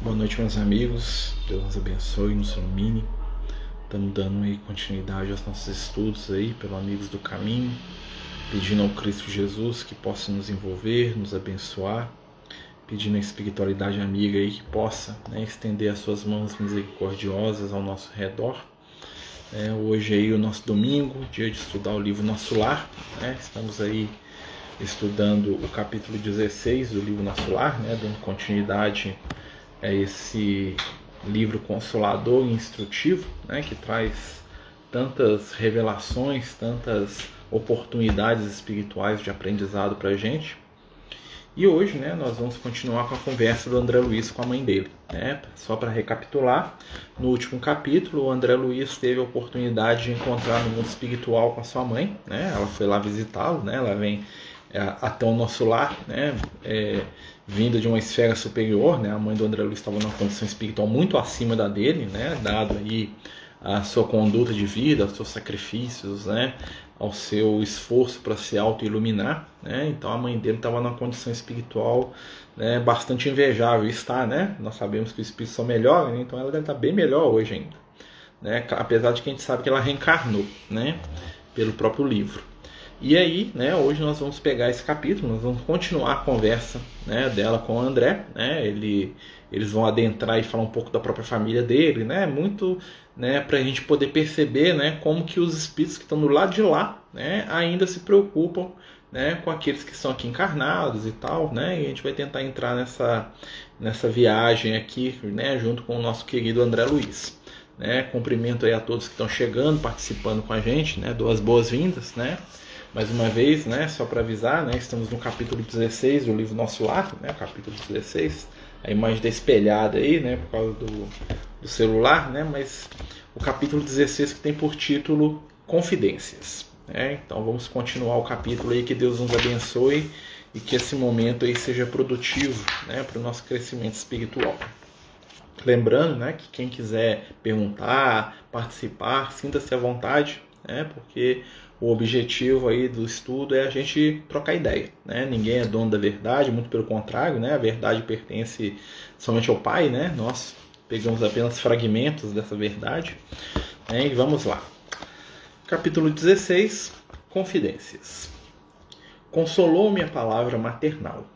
Boa noite, meus amigos. Deus nos abençoe, nos ilumine. Estamos dando aí continuidade aos nossos estudos aí, pelo Amigos do Caminho, pedindo ao Cristo Jesus que possa nos envolver, nos abençoar, pedindo a espiritualidade amiga aí que possa né, estender as suas mãos misericordiosas ao nosso redor. É, hoje aí o nosso domingo, dia de estudar o livro Nosso Lar. Né? Estamos aí estudando o capítulo 16 do livro Nosso Lar, né? dando continuidade é esse livro consolador e instrutivo, né, que traz tantas revelações, tantas oportunidades espirituais de aprendizado para a gente. E hoje, né, nós vamos continuar com a conversa do André Luiz com a mãe dele. Né? Só para recapitular, no último capítulo, o André Luiz teve a oportunidade de encontrar no mundo espiritual com a sua mãe. Né? Ela foi lá visitá-lo, né? ela vem é, até o nosso lar, né? É, vinda de uma esfera superior, né? A mãe do André Luiz estava numa condição espiritual muito acima da dele, né? Dado aí a sua conduta de vida, aos seus sacrifícios, né? Ao seu esforço para se auto-iluminar, né? Então a mãe dele estava numa condição espiritual né, bastante invejável, está, né? Nós sabemos que o espírito só melhora, né? então ela deve estar bem melhor hoje ainda, né? Apesar de que a gente sabe que ela reencarnou, né? Pelo próprio livro. E aí, né, hoje nós vamos pegar esse capítulo, nós vamos continuar a conversa né, dela com o André, né, ele, eles vão adentrar e falar um pouco da própria família dele, né, muito né, para a gente poder perceber né, como que os espíritos que estão do lado de lá né, ainda se preocupam né, com aqueles que estão aqui encarnados e tal, né, e a gente vai tentar entrar nessa, nessa viagem aqui, né, junto com o nosso querido André Luiz. Né, cumprimento aí a todos que estão chegando, participando com a gente, né, duas boas-vindas, né, mais uma vez, né, só para avisar, né, estamos no capítulo 16 do livro Nosso Lar, né, capítulo 16, a imagem está espelhada aí, né, por causa do, do celular, né, mas o capítulo 16 que tem por título Confidências. Né, então vamos continuar o capítulo aí, que Deus nos abençoe e que esse momento aí seja produtivo né, para o nosso crescimento espiritual. Lembrando né, que quem quiser perguntar, participar, sinta-se à vontade, né, porque o objetivo aí do estudo é a gente trocar ideia, né? Ninguém é dono da verdade, muito pelo contrário, né? A verdade pertence somente ao Pai, né? Nós pegamos apenas fragmentos dessa verdade. Né? E vamos lá. Capítulo 16, Confidências. Consolou-me a palavra maternal,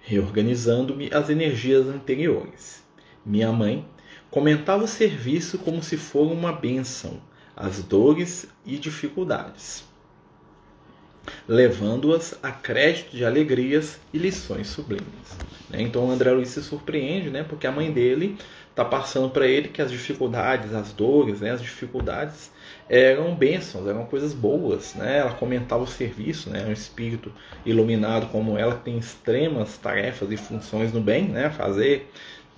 reorganizando-me as energias anteriores. Minha mãe comentava o serviço como se for uma bênção, as dores e dificuldades levando-as a crédito de alegrias e lições sublimes. Né? Então o André Luiz se surpreende, né? porque a mãe dele está passando para ele que as dificuldades, as dores, né? as dificuldades eram bênçãos, eram coisas boas. Né? Ela comentava o serviço, né? um espírito iluminado como ela tem extremas tarefas e funções no bem, né? fazer.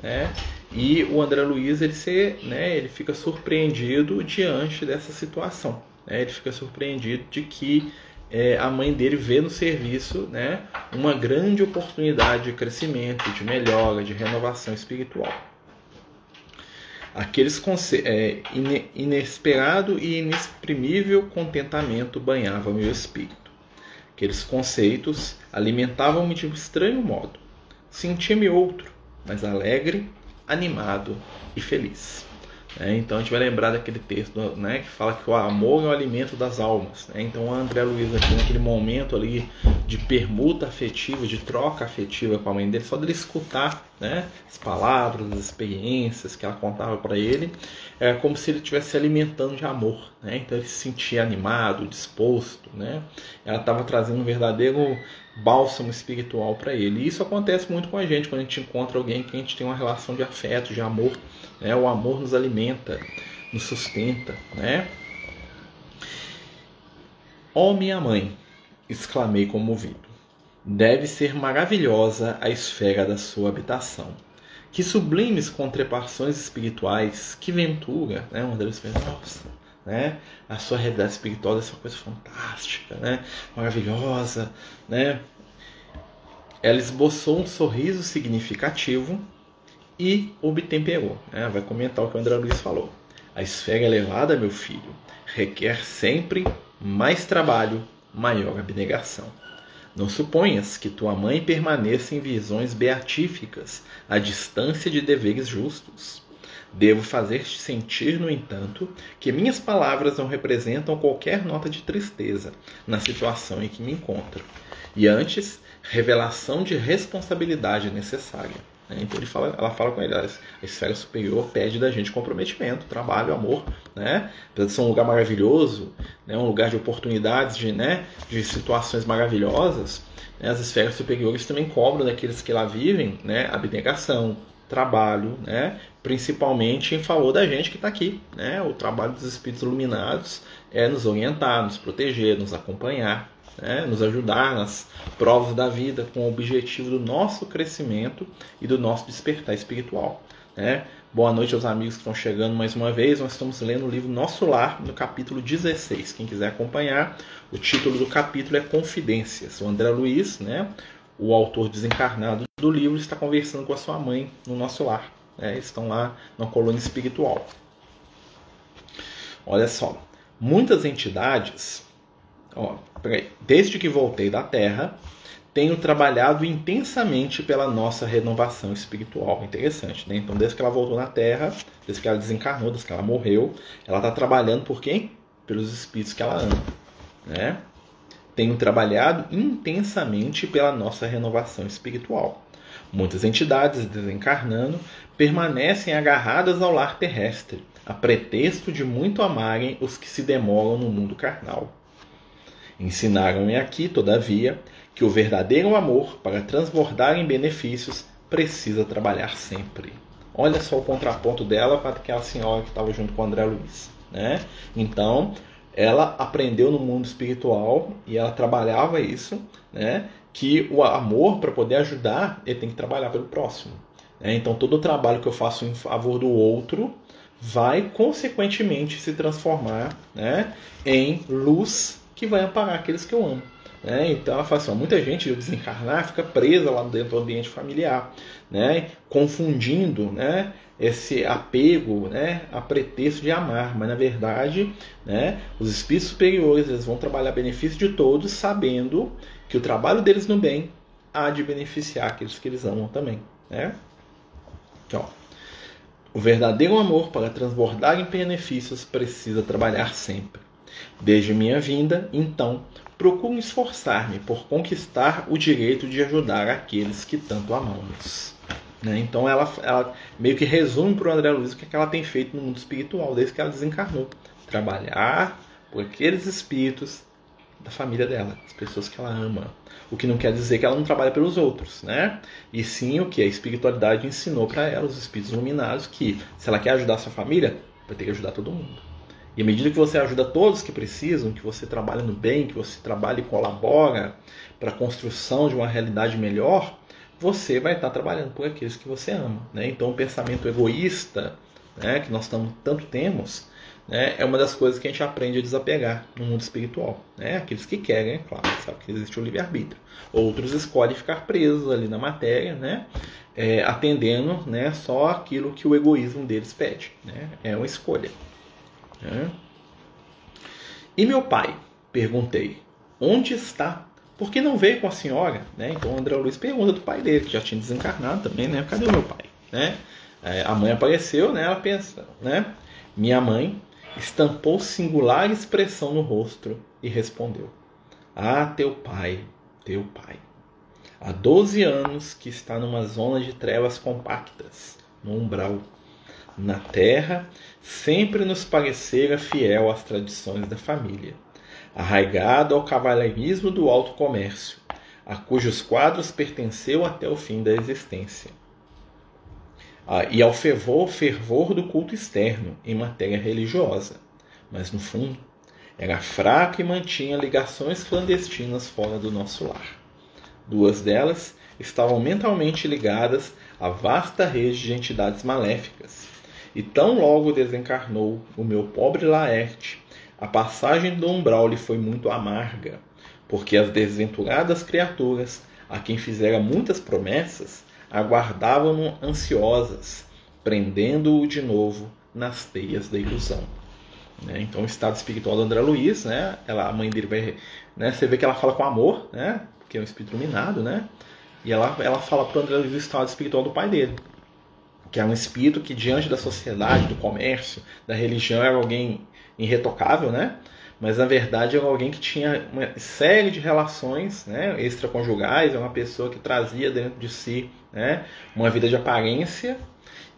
Né? E o André Luiz ele, se, né? ele fica surpreendido diante dessa situação. Né? Ele fica surpreendido de que é, a mãe dele vê no serviço né, uma grande oportunidade de crescimento, de melhora, de renovação espiritual. Aqueles é, inesperado e inexprimível contentamento banhava meu espírito. Aqueles conceitos alimentavam-me de um estranho modo. Sentia-me outro, mas alegre, animado e feliz. É, então a gente vai lembrar daquele texto né, que fala que o amor é o alimento das almas. Né? Então o André Luiz aqui naquele momento ali de permuta afetiva, de troca afetiva com a mãe dele, só dele escutar né, as palavras, as experiências que ela contava para ele, é como se ele estivesse se alimentando de amor. Né? Então ele se sentia animado, disposto. Né? Ela estava trazendo um verdadeiro bálsamo espiritual para ele. E isso acontece muito com a gente quando a gente encontra alguém que a gente tem uma relação de afeto, de amor. Né? O amor nos alimenta, nos sustenta. Né? Oh, minha mãe, exclamei comovido. Deve ser maravilhosa a esfera da sua habitação. Que sublimes contrepassões espirituais, que ventura, né? Uma delas pensa, nossa, né? A sua realidade espiritual é uma coisa fantástica, né? Maravilhosa, né? Ela esboçou um sorriso significativo e obtemperou. Né? Vai comentar o que o André Luiz falou. A esfera elevada, meu filho, requer sempre mais trabalho, maior abnegação. Não suponhas que tua mãe permaneça em visões beatíficas, à distância de deveres justos. Devo fazer-te sentir, no entanto, que minhas palavras não representam qualquer nota de tristeza na situação em que me encontro, e antes, revelação de responsabilidade necessária. Né? Então ele fala, ela fala com ele, a esfera superior pede da gente comprometimento, trabalho, amor, né? Apesar de ser um lugar maravilhoso, né? um lugar de oportunidades, de, né? de situações maravilhosas, né? as esferas superiores também cobram daqueles que lá vivem, né? abnegação, trabalho, né? Principalmente em favor da gente que está aqui. Né? O trabalho dos espíritos iluminados é nos orientar, nos proteger, nos acompanhar, né? nos ajudar nas provas da vida com o objetivo do nosso crescimento e do nosso despertar espiritual. Né? Boa noite aos amigos que estão chegando mais uma vez. Nós estamos lendo o livro Nosso Lar, no capítulo 16. Quem quiser acompanhar, o título do capítulo é Confidências. O André Luiz, né, o autor desencarnado do livro, está conversando com a sua mãe no nosso lar. Né? Estão lá na colônia espiritual. Olha só, muitas entidades, ó, desde que voltei da Terra, tenho trabalhado intensamente pela nossa renovação espiritual. Interessante, né? Então, desde que ela voltou na Terra, desde que ela desencarnou, desde que ela morreu, ela está trabalhando por quem? Pelos espíritos que ela ama, né? Tenho trabalhado intensamente pela nossa renovação espiritual. Muitas entidades desencarnando permanecem agarradas ao lar terrestre, a pretexto de muito amarem os que se demoram no mundo carnal. Ensinaram-me aqui, todavia, que o verdadeiro amor, para transbordar em benefícios, precisa trabalhar sempre. Olha só o contraponto dela para aquela senhora que estava junto com o André Luiz. Né? Então, ela aprendeu no mundo espiritual e ela trabalhava isso, né? que o amor, para poder ajudar, ele tem que trabalhar pelo próximo. Né? Então, todo o trabalho que eu faço em favor do outro vai, consequentemente, se transformar né? em luz que vai amparar aqueles que eu amo. Né? Então ela fala assim, ó, muita gente ao desencarnar fica presa lá dentro do ambiente familiar, né? confundindo né? esse apego né? a pretexto de amar, mas na verdade né? os espíritos superiores eles vão trabalhar a benefício de todos, sabendo que o trabalho deles no bem há de beneficiar aqueles que eles amam também. Né? Então, o verdadeiro amor para transbordar em benefícios precisa trabalhar sempre. Desde minha vinda, então, procuro esforçar-me por conquistar o direito de ajudar aqueles que tanto amamos. Né? Então ela, ela, meio que resume para o André Luiz o que, é que ela tem feito no mundo espiritual desde que ela desencarnou. Trabalhar por aqueles espíritos da família dela, as pessoas que ela ama. O que não quer dizer que ela não trabalha pelos outros, né? E sim o que a espiritualidade ensinou para ela, os espíritos iluminados, que se ela quer ajudar sua família, vai ter que ajudar todo mundo. E à medida que você ajuda todos que precisam, que você trabalha no bem, que você trabalha e colabora para a construção de uma realidade melhor, você vai estar trabalhando por aqueles que você ama. Né? Então, o pensamento egoísta, né, que nós tanto temos, né, é uma das coisas que a gente aprende a desapegar no mundo espiritual. Né? Aqueles que querem, é claro, sabe que existe o livre-arbítrio. Outros escolhem ficar presos ali na matéria, né? É, atendendo né, só aquilo que o egoísmo deles pede. Né? É uma escolha. Né? E meu pai? Perguntei. Onde está? Por que não veio com a senhora? Né? Então André Luiz pergunta do pai dele, que já tinha desencarnado também, né? Cadê o meu pai? Né? É, a mãe apareceu, né? Ela pensa, né? Minha mãe estampou singular expressão no rosto e respondeu: Ah, teu pai, teu pai. Há 12 anos que está numa zona de trevas compactas, no umbral na terra, sempre nos parecera fiel às tradições da família, arraigado ao cavalheirismo do alto comércio, a cujos quadros pertenceu até o fim da existência, ah, e ao fervor, fervor do culto externo em matéria religiosa, mas no fundo era fraco e mantinha ligações clandestinas fora do nosso lar. Duas delas estavam mentalmente ligadas à vasta rede de entidades maléficas, e tão logo desencarnou o meu pobre Laerte, a passagem do umbral lhe foi muito amarga, porque as desventuradas criaturas, a quem fizera muitas promessas, aguardavam-no ansiosas, prendendo-o de novo nas teias da ilusão. Né? Então, o estado espiritual do André Luiz, né? ela, a mãe dele vai. Né? Você vê que ela fala com amor, né? que é um espírito iluminado, né? E ela, ela fala para o André Luiz o estado espiritual do pai dele, que é um espírito que diante da sociedade, do comércio, da religião era alguém irretocável, né? Mas na verdade era alguém que tinha uma série de relações, né, extraconjugais, é uma pessoa que trazia dentro de si, né, uma vida de aparência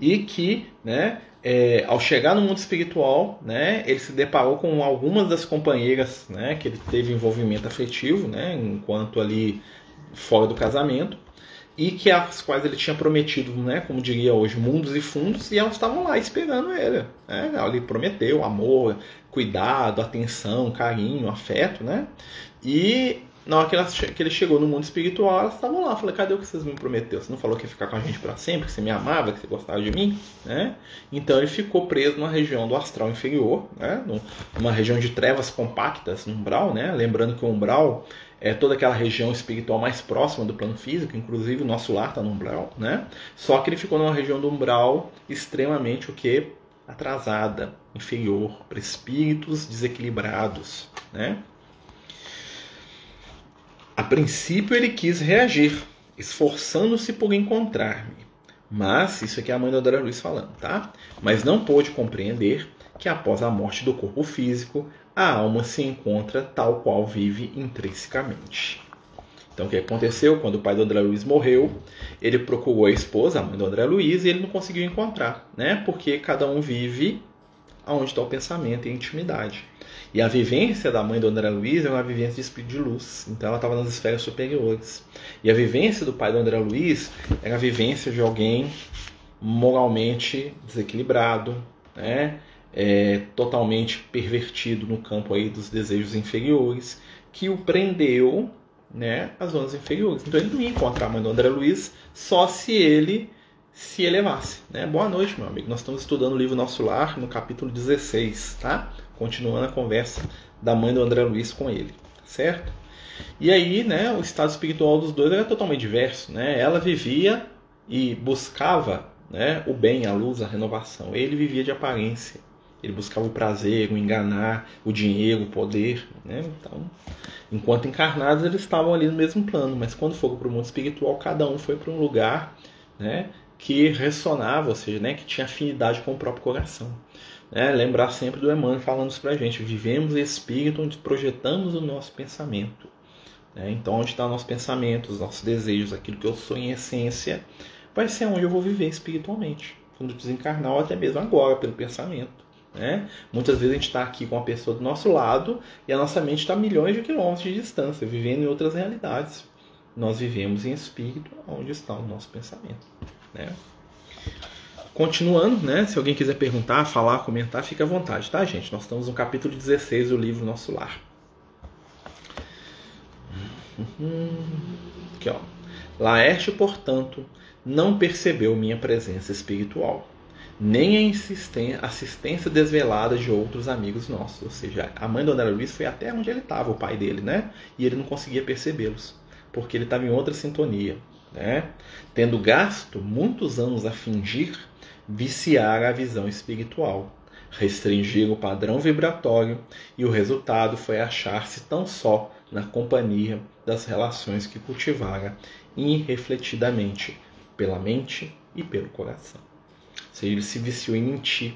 e que, né, é, ao chegar no mundo espiritual, né, ele se deparou com algumas das companheiras, né, que ele teve envolvimento afetivo, né, enquanto ali fora do casamento, e que as quais ele tinha prometido, né, como diria hoje, mundos e fundos, e elas estavam lá esperando ele. Né? Ele prometeu amor, cuidado, atenção, carinho, afeto, né? E na hora que, ela, que ele chegou no mundo espiritual, elas estavam lá. Falei, cadê o que vocês me prometeu? Você não falou que ia ficar com a gente para sempre, que você me amava, que você gostava de mim? Né? Então ele ficou preso numa região do astral inferior, né? numa região de trevas compactas, no umbral, né? Lembrando que o umbral é toda aquela região espiritual mais próxima do plano físico, inclusive o nosso lar está no umbral, né? Só que ele ficou numa região do umbral extremamente o que? Atrasada, inferior, para espíritos desequilibrados, né? A princípio ele quis reagir, esforçando-se por encontrar-me. Mas, isso aqui é a mãe do André Luiz falando, tá? Mas não pôde compreender que após a morte do corpo físico, a alma se encontra tal qual vive intrinsecamente. Então, o que aconteceu? Quando o pai do André Luiz morreu, ele procurou a esposa, a mãe do André Luiz, e ele não conseguiu encontrar, né? Porque cada um vive aonde está o pensamento e a intimidade. E a vivência da mãe do André Luiz é uma vivência de espírito de luz. Então ela estava nas esferas superiores. E a vivência do pai do André Luiz era a vivência de alguém moralmente desequilibrado, né? É, totalmente pervertido no campo aí dos desejos inferiores, que o prendeu né, às zonas inferiores. Então ele não ia encontrar a mãe do André Luiz só se ele se elevasse. Né? Boa noite, meu amigo. Nós estamos estudando o livro Nosso Lar no capítulo 16, tá? Continuando a conversa da mãe do André Luiz com ele, certo? E aí, né, o estado espiritual dos dois era totalmente diverso, né? Ela vivia e buscava, né, o bem, a luz, a renovação. Ele vivia de aparência. Ele buscava o prazer, o enganar, o dinheiro, o poder, né? Então, enquanto encarnados, eles estavam ali no mesmo plano, mas quando foram para o mundo espiritual, cada um foi para um lugar, né, que ressonava, ou seja, né, que tinha afinidade com o próprio coração. Né? Lembrar sempre do Emmanuel falando isso para a gente: vivemos espírito onde projetamos o nosso pensamento. Né? Então, onde está o nosso pensamento, os nossos desejos, aquilo que eu sou em essência, vai ser onde eu vou viver espiritualmente, quando desencarnar ou até mesmo agora, pelo pensamento. Né? Muitas vezes a gente está aqui com a pessoa do nosso lado e a nossa mente está a milhões de quilômetros de distância, vivendo em outras realidades. Nós vivemos em espírito, onde está o nosso pensamento. Né? Continuando, né? Se alguém quiser perguntar, falar, comentar, fica à vontade, tá, gente? Nós estamos no capítulo 16 do livro Nosso Lar. Aqui, ó. Laerte, portanto, não percebeu minha presença espiritual, nem a assistência desvelada de outros amigos nossos. Ou seja, a mãe do André Luiz foi até onde ele estava, o pai dele, né? E ele não conseguia percebê-los, porque ele estava em outra sintonia né? tendo gasto muitos anos a fingir, viciar a visão espiritual, restringir o padrão vibratório e o resultado foi achar-se tão só na companhia das relações que cultivara irrefletidamente pela mente e pelo coração. Seja, ele se viciou em mentir.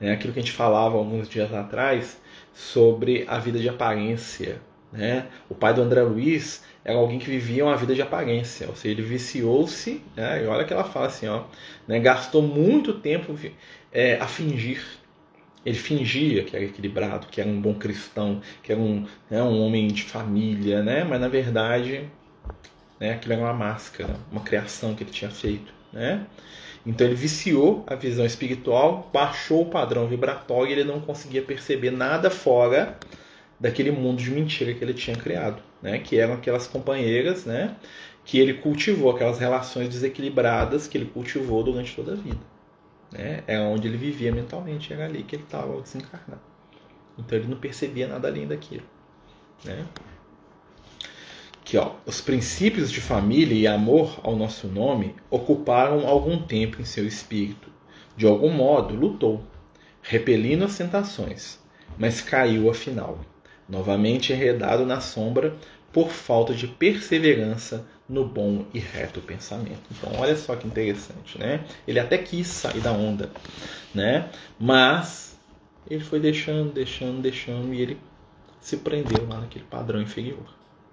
Né? Aquilo que a gente falava alguns dias atrás sobre a vida de aparência. Né? O pai do André Luiz era alguém que vivia uma vida de aparência, ou seja, ele viciou-se, né? e olha que ela fala assim, ó, né? gastou muito tempo é, a fingir. Ele fingia que era equilibrado, que era um bom cristão, que era um, né, um homem de família, né? mas na verdade né, aquilo era uma máscara, uma criação que ele tinha feito. Né? Então ele viciou a visão espiritual, baixou o padrão vibratório e ele não conseguia perceber nada fora daquele mundo de mentira que ele tinha criado né, que eram aquelas companheiras, né, que ele cultivou, aquelas relações desequilibradas que ele cultivou durante toda a vida. Né? É onde ele vivia mentalmente, era ali que ele estava desencarnado. Então ele não percebia nada além daquilo. Né? Que, ó, os princípios de família e amor ao nosso nome ocuparam algum tempo em seu espírito. De algum modo, lutou, repelindo as tentações, mas caiu afinal novamente enredado na sombra por falta de perseverança no bom e reto pensamento. Então, olha só que interessante, né? Ele até quis sair da onda, né? Mas ele foi deixando, deixando, deixando e ele se prendeu lá naquele padrão inferior,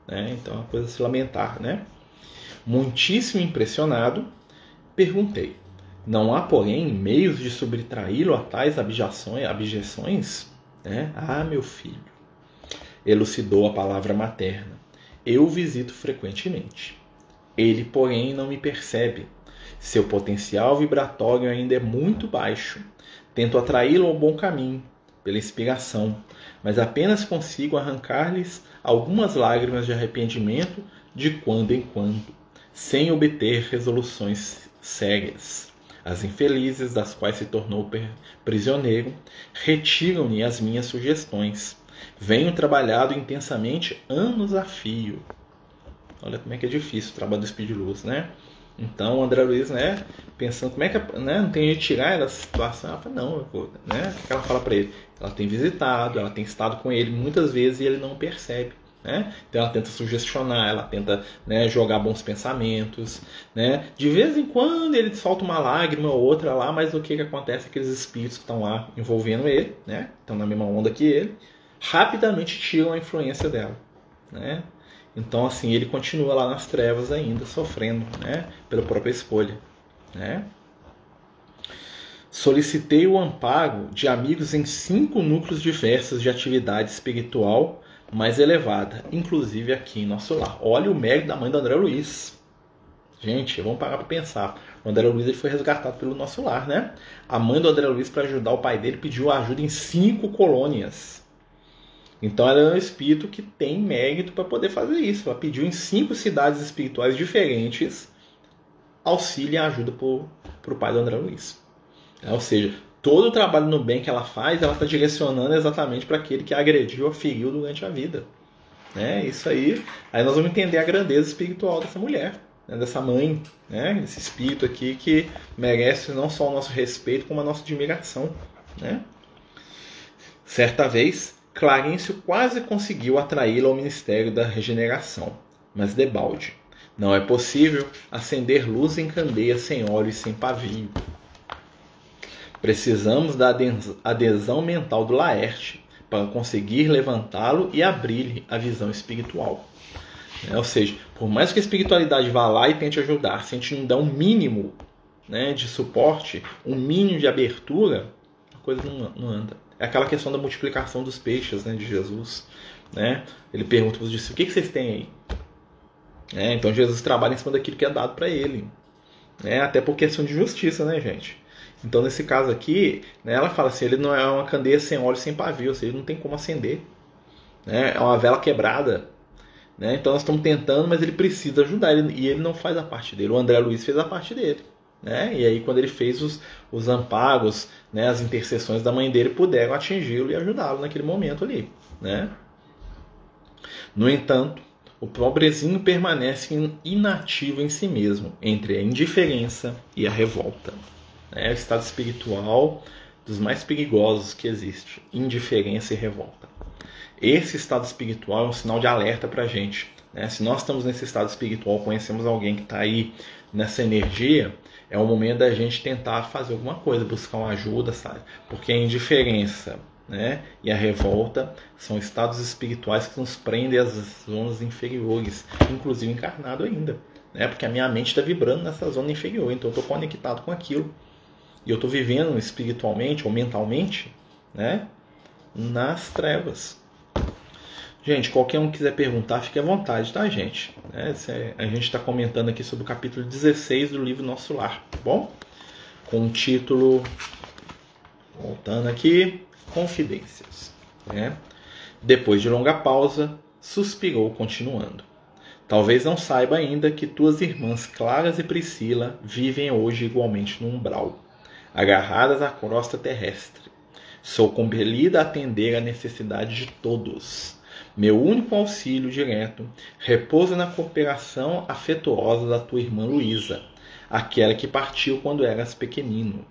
né? Então, é uma coisa a se lamentar, né? Muitíssimo impressionado, perguntei: Não há, porém, meios de subtraí-lo a tais abjeções, abjeções? Né? Ah, meu filho, elucidou a palavra materna. Eu visito frequentemente. Ele, porém, não me percebe. Seu potencial vibratório ainda é muito baixo. Tento atraí-lo ao bom caminho, pela inspiração, mas apenas consigo arrancar-lhes algumas lágrimas de arrependimento de quando em quando, sem obter resoluções sérias. As infelizes, das quais se tornou prisioneiro, retiram-lhe as minhas sugestões. Venho trabalhado intensamente anos a fio. Olha como é que é difícil o trabalho do Speed Luz, né? Então o André Luiz, né, pensando como é que né, não tem jeito de tirar ela situação, ela fala, não, né? O que ela fala para ele? Ela tem visitado, ela tem estado com ele muitas vezes e ele não percebe. Né? Então ela tenta sugestionar, ela tenta né, jogar bons pensamentos. Né? De vez em quando ele solta uma lágrima ou outra lá, mas o que, que acontece? Aqueles espíritos que estão lá envolvendo ele, né? estão na mesma onda que ele, rapidamente tiram a influência dela. Né? Então, assim, ele continua lá nas trevas ainda, sofrendo, né? Pela própria escolha, né? Solicitei o amparo de amigos em cinco núcleos diversos de atividade espiritual mais elevada, inclusive aqui em nosso lar. Olha o mérito da mãe do André Luiz. Gente, vamos parar para pensar. O André Luiz ele foi resgatado pelo nosso lar, né? A mãe do André Luiz, para ajudar o pai dele, pediu ajuda em cinco colônias. Então ela é um espírito que tem mérito para poder fazer isso. Ela pediu em cinco cidades espirituais diferentes auxílio e ajuda para o pai do André Luiz. É, ou seja, todo o trabalho no bem que ela faz, ela está direcionando exatamente para aquele que agrediu ou feriu durante a vida. É isso aí. Aí nós vamos entender a grandeza espiritual dessa mulher, né, dessa mãe, né, desse espírito aqui que merece não só o nosso respeito, como a nossa admiração. Né? Certa vez, Clarencio quase conseguiu atraí-la ao ministério da regeneração, mas debalde. Não é possível acender luz em candeia sem óleo e sem pavio. Precisamos da adesão mental do Laerte para conseguir levantá-lo e abrir-lhe a visão espiritual. É, ou seja, por mais que a espiritualidade vá lá e tente ajudar, se a gente não dá um mínimo né, de suporte, um mínimo de abertura, a coisa não, não anda é aquela questão da multiplicação dos peixes né, de Jesus. Né? Ele pergunta para os discípulos: o que, que vocês têm aí? É, então Jesus trabalha em cima daquilo que é dado para ele. Né? Até por questão de justiça, né, gente? Então, nesse caso aqui, né, ela fala assim: ele não é uma candeia sem óleo, sem pavio, seja, ele não tem como acender. Né? É uma vela quebrada. Né? Então, nós estamos tentando, mas ele precisa ajudar. Ele, e ele não faz a parte dele. O André Luiz fez a parte dele. Né? E aí, quando ele fez os, os ampagos, né, as intercessões da mãe dele puderam atingi-lo e ajudá-lo naquele momento ali. Né? No entanto, o pobrezinho permanece inativo em si mesmo, entre a indiferença e a revolta. É o estado espiritual dos mais perigosos que existe: indiferença e revolta. Esse estado espiritual é um sinal de alerta para a gente. Né? Se nós estamos nesse estado espiritual, conhecemos alguém que está aí nessa energia, é o momento da gente tentar fazer alguma coisa, buscar uma ajuda, sabe? Porque a indiferença né, e a revolta são estados espirituais que nos prendem às zonas inferiores, inclusive encarnado ainda. Né? Porque a minha mente está vibrando nessa zona inferior, então eu estou conectado com aquilo. E eu estou vivendo espiritualmente ou mentalmente né, nas trevas. Gente, qualquer um quiser perguntar, fique à vontade, tá, gente? É, a gente está comentando aqui sobre o capítulo 16 do livro Nosso Lar, tá bom? Com o título, voltando aqui, Confidências. Né? Depois de longa pausa, suspirou, continuando. Talvez não saiba ainda que tuas irmãs Claras e Priscila vivem hoje igualmente no umbral, agarradas à crosta terrestre. Sou compelida a atender à necessidade de todos meu único auxílio direto repousa na cooperação afetuosa da tua irmã Luísa, aquela que partiu quando eras pequenino.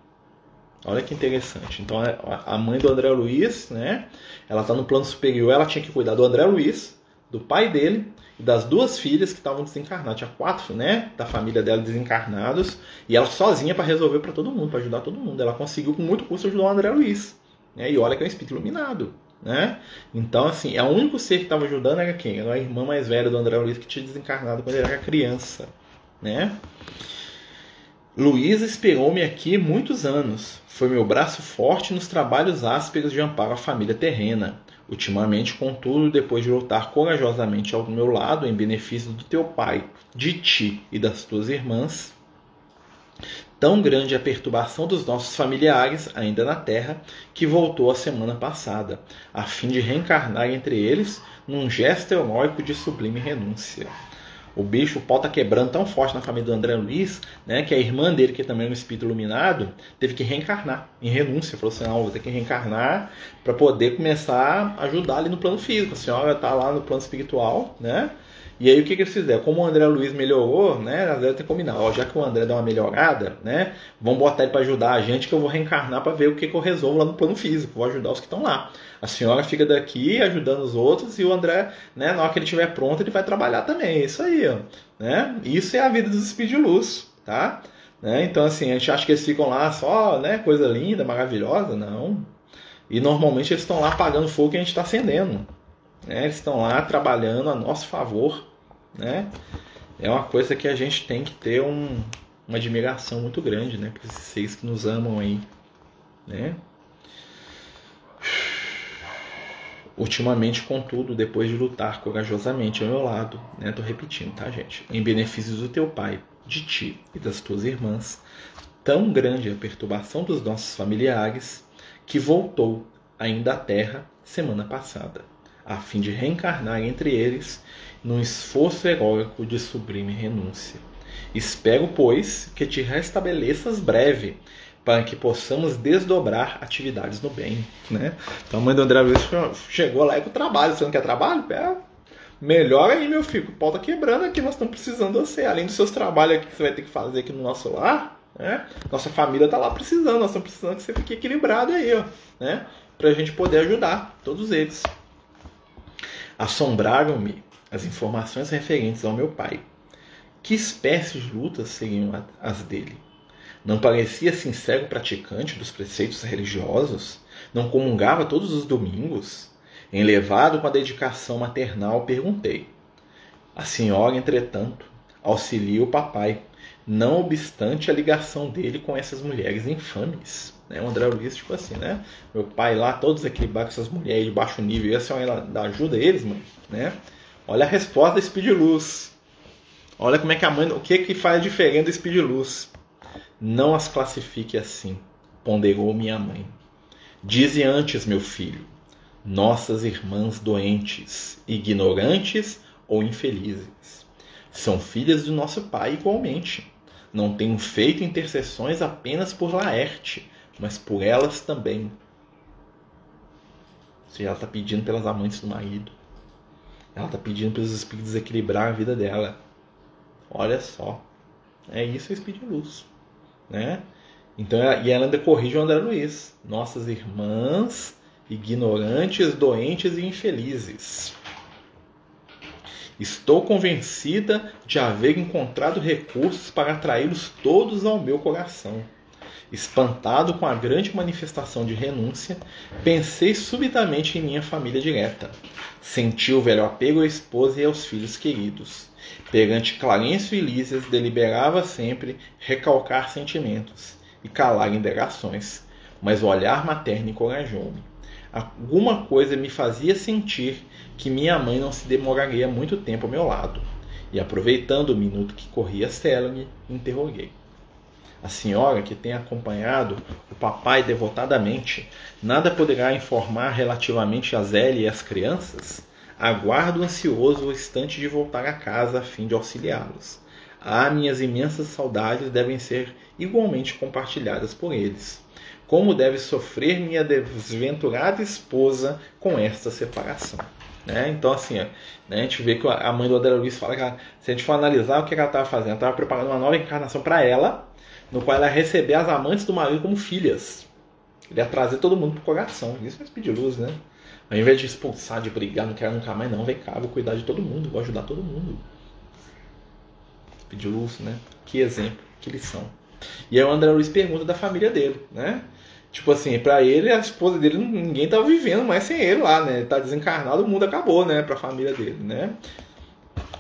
Olha que interessante. Então a mãe do André Luiz, né? Ela está no plano superior, ela tinha que cuidar do André Luiz, do pai dele e das duas filhas que estavam desencarnadas. Tinha quatro, né, da família dela desencarnados e ela sozinha para resolver para todo mundo, para ajudar todo mundo. Ela conseguiu com muito custo ajudar o André Luiz. Né? E olha que é um espírito iluminado. Né? Então, assim, é o único ser que estava ajudando era quem? Era a irmã mais velha do André Luiz que tinha desencarnado quando ele era criança. Né? Luiz esperou-me aqui muitos anos. Foi meu braço forte nos trabalhos ásperos de amparo à família terrena. Ultimamente, contudo, depois de lutar corajosamente ao meu lado em benefício do teu pai, de ti e das tuas irmãs, tão grande a perturbação dos nossos familiares, ainda na terra, que voltou a semana passada, a fim de reencarnar entre eles num gesto heróico de sublime renúncia. O bicho, o pau tá quebrando tão forte na família do André Luiz, né, que a irmã dele, que também é um espírito iluminado, teve que reencarnar em renúncia. Falou assim: não, vou ter que reencarnar para poder começar a ajudar ali no plano físico. A senhora tá lá no plano espiritual, né? E aí o que, que eles fizeram? Como o André Luiz melhorou, né? Vezes tem que combinar, ó, já que o André deu uma melhorada, né? Vamos botar ele para ajudar a gente que eu vou reencarnar para ver o que, que eu resolvo lá no plano físico. Vou ajudar os que estão lá. A senhora fica daqui ajudando os outros e o André, né, na hora que ele estiver pronto, ele vai trabalhar também. É isso aí, ó. Né? Isso é a vida dos espíritos de luz, tá? Né? Então, assim, a gente acha que eles ficam lá só, né, coisa linda, maravilhosa. Não. E normalmente eles estão lá apagando fogo que a gente está acendendo. Né? Eles estão lá trabalhando a nosso favor né? É uma coisa que a gente tem que ter um, uma admiração muito grande, né? Por esses seis que nos amam aí, né? Ultimamente, contudo, depois de lutar corajosamente ao meu lado, né? Tô repetindo, tá, gente? Em benefício do teu pai, de ti e das tuas irmãs, tão grande a perturbação dos nossos familiares que voltou ainda à terra semana passada, a fim de reencarnar entre eles num esforço heróico de sublime renúncia. Espero, pois, que te restabeleças breve, para que possamos desdobrar atividades no bem. Né? Então a mãe do André Luiz chegou lá e com trabalho. Você não quer trabalho? Pera. Melhor aí, meu filho. O pau tá quebrando aqui, nós estamos precisando de você. Além dos seus trabalhos aqui que você vai ter que fazer aqui no nosso lar, né? Nossa família tá lá precisando, nós estamos precisando que você fique equilibrado aí, ó, né? Pra gente poder ajudar todos eles. Assombraram-me as informações referentes ao meu pai. Que espécies de lutas seriam as dele? Não parecia sincero praticante dos preceitos religiosos? Não comungava todos os domingos? Enlevado com a dedicação maternal, perguntei. A senhora, entretanto, auxilia o papai, não obstante a ligação dele com essas mulheres infames. Né? O André Luiz, tipo assim, né? Meu pai lá, todos equilibrados com essas mulheres de baixo nível, e a senhora ajuda eles, mano, né? Olha a resposta da Speed Luz. Olha como é que a mãe. O que que faz diferente do Speed Luz? Não as classifique assim, ponderou minha mãe. Dize antes, meu filho, nossas irmãs doentes, ignorantes ou infelizes. São filhas do nosso pai igualmente. Não tenho feito intercessões apenas por Laerte, mas por elas também. Se ela está pedindo pelas amantes do marido. Ela está pedindo para os espíritos equilibrar a vida dela. Olha só. É isso a de luz. Né? Então, e ela ainda corrige o André Luiz. Nossas irmãs ignorantes, doentes e infelizes. Estou convencida de haver encontrado recursos para atraí-los todos ao meu coração. Espantado com a grande manifestação de renúncia, pensei subitamente em minha família direta. Senti o velho apego à esposa e aos filhos queridos. Perante Clarencio e Lísias, deliberava sempre recalcar sentimentos e calar indagações, mas o olhar materno encorajou-me. Alguma coisa me fazia sentir que minha mãe não se demoraria muito tempo ao meu lado, e aproveitando o minuto que corria célebre, interroguei. A senhora que tem acompanhado o papai devotadamente, nada poderá informar relativamente a Zélia e as crianças? Aguardo ansioso o instante de voltar a casa a fim de auxiliá-los. Ah, minhas imensas saudades devem ser igualmente compartilhadas por eles. Como deve sofrer minha desventurada esposa com esta separação? Né? Então, assim, né, a gente vê que a mãe do Adela Luiz fala que ela, se a gente for analisar o que ela estava fazendo, estava preparando uma nova encarnação para ela, no qual ela ia receber as amantes do marido como filhas. Ele ia trazer todo mundo pro coração. Isso é speed luz, né? Ao invés de expulsar, de brigar, não quero nunca mais, não, vem cá, vou cuidar de todo mundo, vou ajudar todo mundo. Pediu Lúcio, né? Que exemplo, que lição. E aí o André Luiz pergunta da família dele, né? Tipo assim, pra ele, a esposa dele, ninguém tava vivendo mais sem ele lá, né? Ele tá desencarnado, o mundo acabou, né? Pra família dele, né?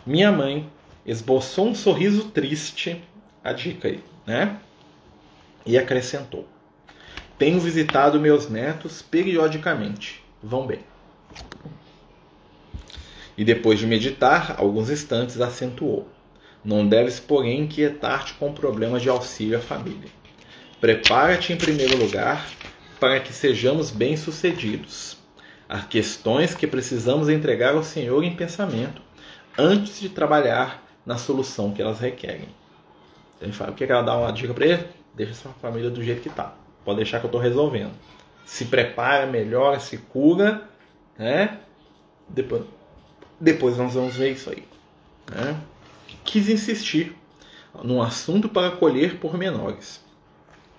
Minha mãe esboçou um sorriso triste, a dica aí, né? E acrescentou: Tenho visitado meus netos periodicamente. Vão bem. E depois de meditar alguns instantes, acentuou: Não deves, porém, inquietar-te com problemas de auxílio à família. Prepara-te em primeiro lugar para que sejamos bem-sucedidos. Há questões que precisamos entregar ao Senhor em pensamento antes de trabalhar na solução que elas requerem. Ele fala, o que ela dá uma dica para ele? Deixa sua família do jeito que está. Pode deixar que eu estou resolvendo. Se prepara, melhora, se cura, né? Depois, depois nós vamos ver isso aí. Né? Quis insistir num assunto para colher pormenores,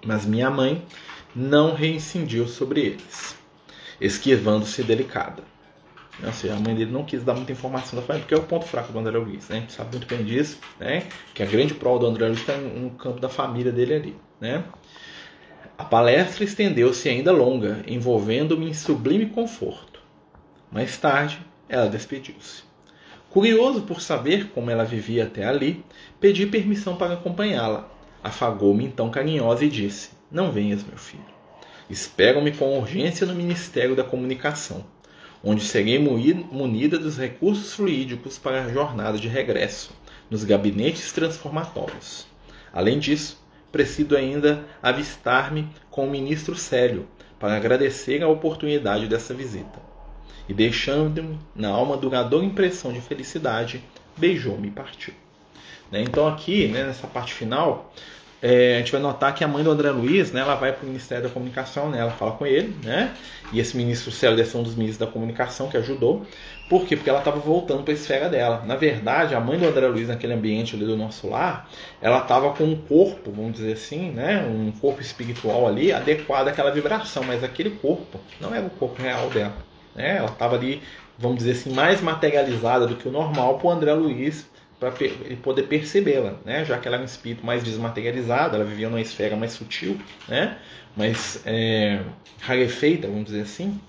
mas minha mãe não reincidiu sobre eles, esquivando-se delicada. Seja, a mãe dele não quis dar muita informação da família, porque é o ponto fraco do André Luiz, né? A gente sabe muito bem disso, né? Que a grande prova do André Luiz está no campo da família dele ali, né? A palestra estendeu-se ainda longa, envolvendo-me em sublime conforto. Mais tarde, ela despediu-se. Curioso por saber como ela vivia até ali, pedi permissão para acompanhá-la. Afagou-me então carinhosa e disse: Não venhas, meu filho. Esperam-me com urgência no Ministério da Comunicação onde serei munida dos recursos fluídicos para a jornada de regresso nos gabinetes transformatórios. Além disso, preciso ainda avistar-me com o ministro Célio para agradecer a oportunidade dessa visita. E deixando-me na alma duradoura impressão de felicidade, beijou-me e partiu. Né? Então aqui, né, nessa parte final, é, a gente vai notar que a mãe do André Luiz, né, ela vai para o Ministério da Comunicação, né, ela fala com ele, né, e esse ministro Célio é um dos ministros da comunicação que ajudou. Por quê? Porque ela estava voltando para a esfera dela. Na verdade, a mãe do André Luiz, naquele ambiente ali do nosso lar, ela estava com um corpo, vamos dizer assim, né, um corpo espiritual ali adequado àquela vibração, mas aquele corpo não era o corpo real dela. Né? Ela estava ali, vamos dizer assim, mais materializada do que o normal para o André Luiz para poder percebê-la, né? já que ela é um espírito mais desmaterializado, ela vivia numa esfera mais sutil, né? mais é, rarefeita, vamos dizer assim.